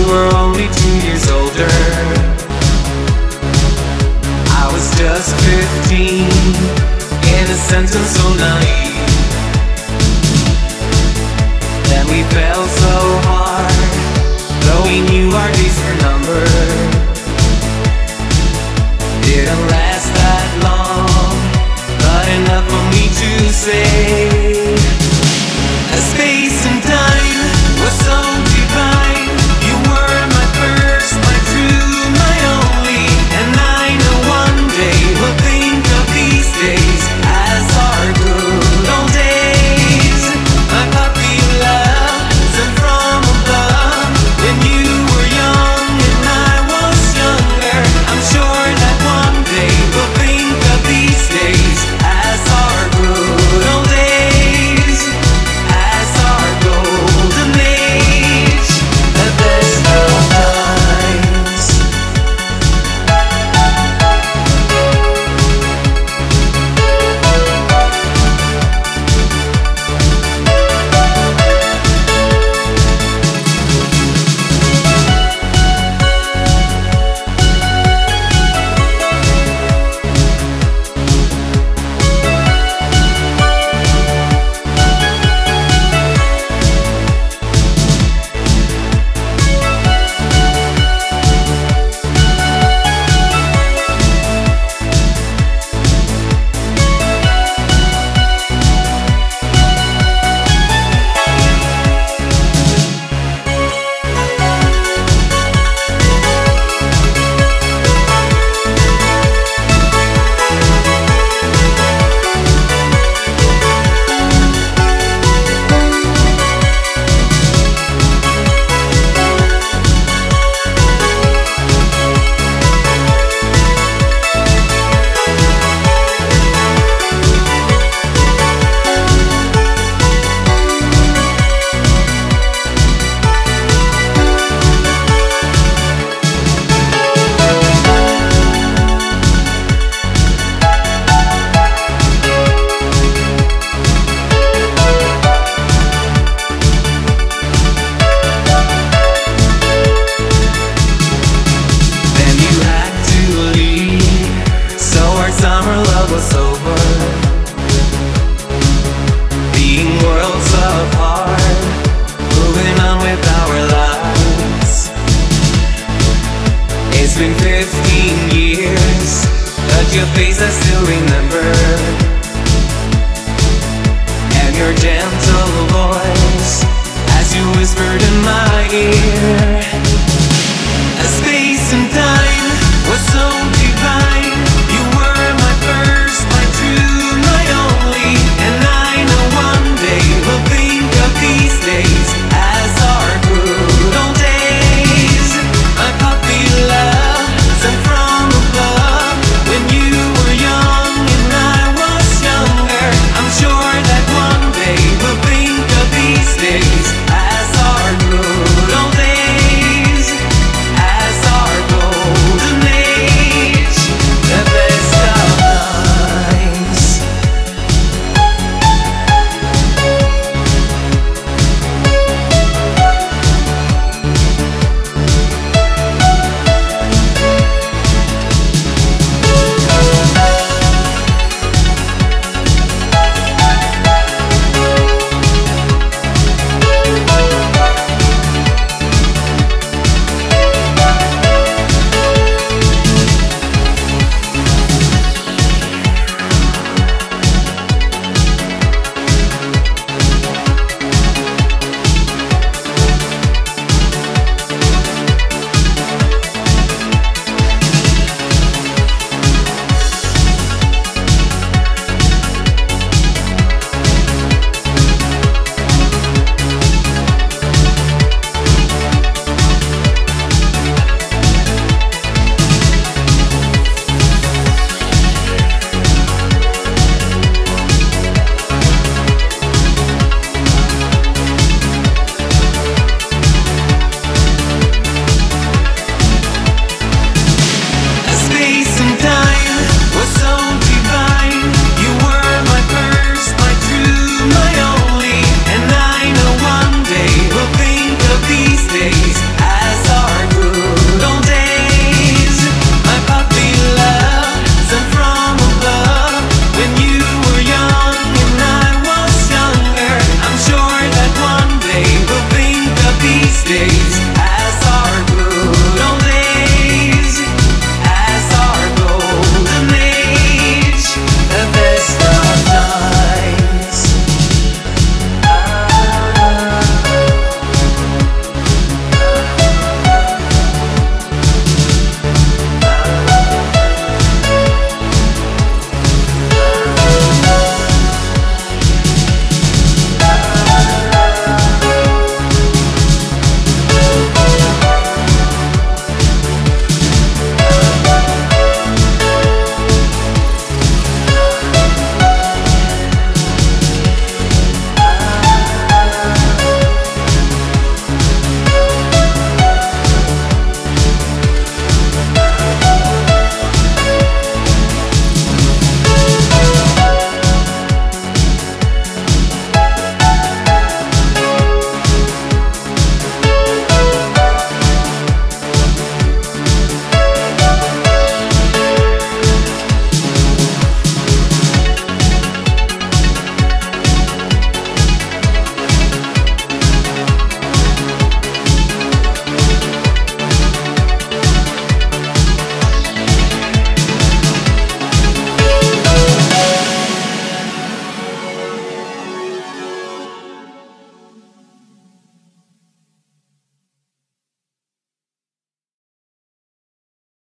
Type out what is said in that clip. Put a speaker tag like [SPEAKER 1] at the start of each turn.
[SPEAKER 1] You were only two years older. I was just 15, innocent and so naive. Then we fell so hard, though we knew our days were numbered. Didn't last that long, but enough for me to say. It's been 15 years, but your face I still remember. And your gentle voice as you whispered in my ear. A space and time.